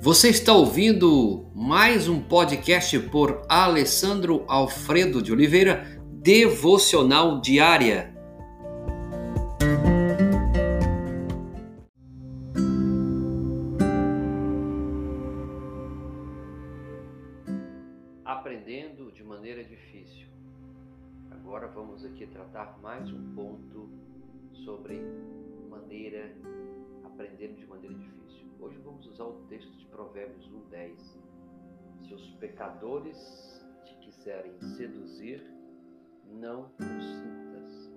Você está ouvindo mais um podcast por Alessandro Alfredo de Oliveira, Devocional Diária. Aprendendo de maneira difícil. Agora vamos aqui tratar mais um ponto sobre maneira aprendendo de maneira difícil. Hoje vamos usar o texto de Provérbios 1:10. Se os pecadores te quiserem seduzir, não os sintas.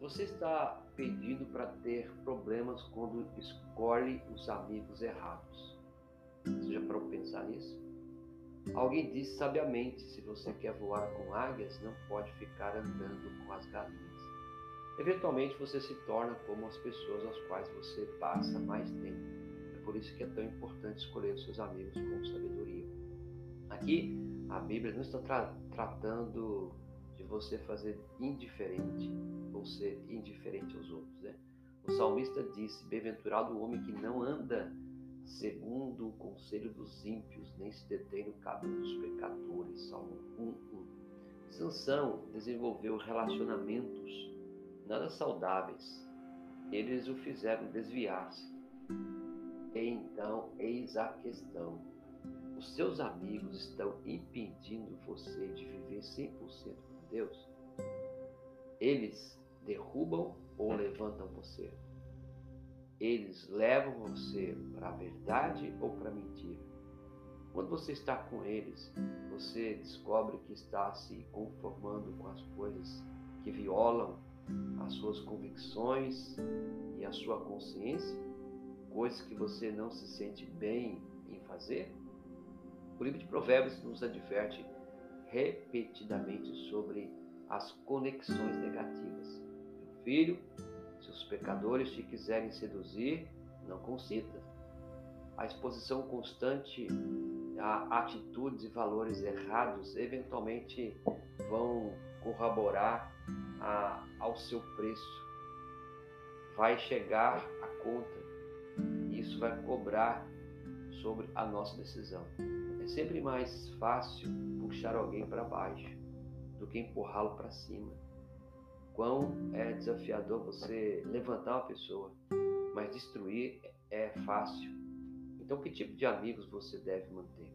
Você está pedindo para ter problemas quando escolhe os amigos errados. Você já parou para pensar nisso? Alguém disse sabiamente: se você quer voar com águias, não pode ficar andando com as galinhas. Eventualmente você se torna como as pessoas às quais você passa mais tempo. Por isso que é tão importante escolher os seus amigos com sabedoria. Aqui, a Bíblia não está tra tratando de você fazer indiferente ou ser indiferente aos outros. Né? O salmista disse: Bem-aventurado o homem que não anda segundo o conselho dos ímpios, nem se detém no caminho dos pecadores. Salmo 1:1. Sansão desenvolveu relacionamentos nada saudáveis. Eles o fizeram desviar-se. Então, eis a questão. Os seus amigos estão impedindo você de viver 100% com Deus? Eles derrubam ou levantam você? Eles levam você para a verdade ou para a mentira? Quando você está com eles, você descobre que está se conformando com as coisas que violam as suas convicções e a sua consciência, coisas que você não se sente bem em fazer? O livro de Provérbios nos adverte repetidamente sobre as conexões negativas. Meu filho, se os pecadores te quiserem seduzir, não consinta. A exposição constante a atitudes e valores errados eventualmente vão corroborar a, ao seu preço. Vai chegar a conta isso vai cobrar sobre a nossa decisão. É sempre mais fácil puxar alguém para baixo do que empurrá-lo para cima. Quão é desafiador você levantar uma pessoa, mas destruir é fácil. Então, que tipo de amigos você deve manter?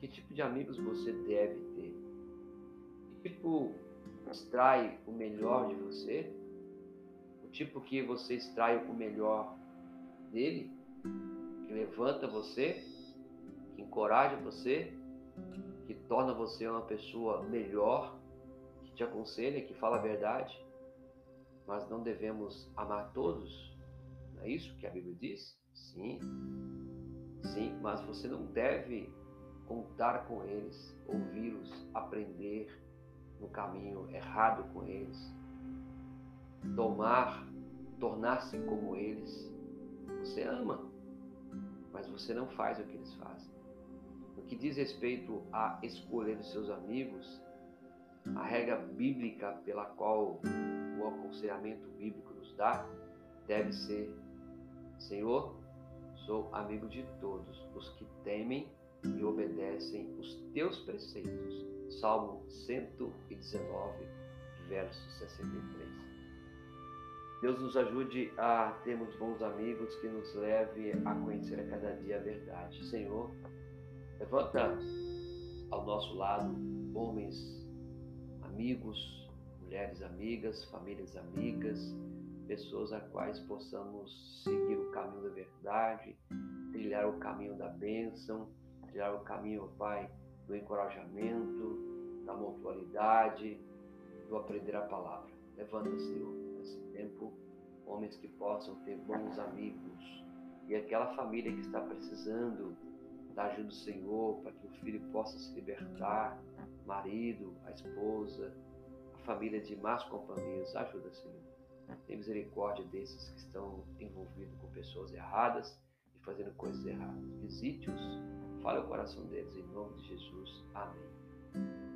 Que tipo de amigos você deve ter? Que tipo extrai o melhor de você, o tipo que você extrai o melhor dele, que levanta você, que encoraja você, que torna você uma pessoa melhor, que te aconselha, que fala a verdade. Mas não devemos amar todos? Não é isso que a Bíblia diz? Sim. Sim, mas você não deve contar com eles, ouvi-los, aprender, no caminho errado com eles, tomar, tornar-se como eles. Você ama, mas você não faz o que eles fazem. No que diz respeito a escolher os seus amigos, a regra bíblica pela qual o aconselhamento bíblico nos dá deve ser: Senhor, sou amigo de todos os que temem e obedecem os teus preceitos Salmo 119, verso 63. Deus nos ajude a termos bons amigos que nos leve a conhecer a cada dia a verdade. Senhor, levanta ao nosso lado homens amigos, mulheres amigas, famílias amigas, pessoas a quais possamos seguir o caminho da verdade, trilhar o caminho da bênção, trilhar o caminho, Pai, do encorajamento, da mutualidade, do aprender a palavra. Levanta, Senhor, nesse tempo, homens que possam ter bons amigos e aquela família que está precisando da ajuda do Senhor para que o filho possa se libertar, marido, a esposa, a família de más companhias, ajuda, Senhor. Tem misericórdia desses que estão envolvidos com pessoas erradas e fazendo coisas erradas. Visite-os Fale o coração deles em nome de Jesus. Amém.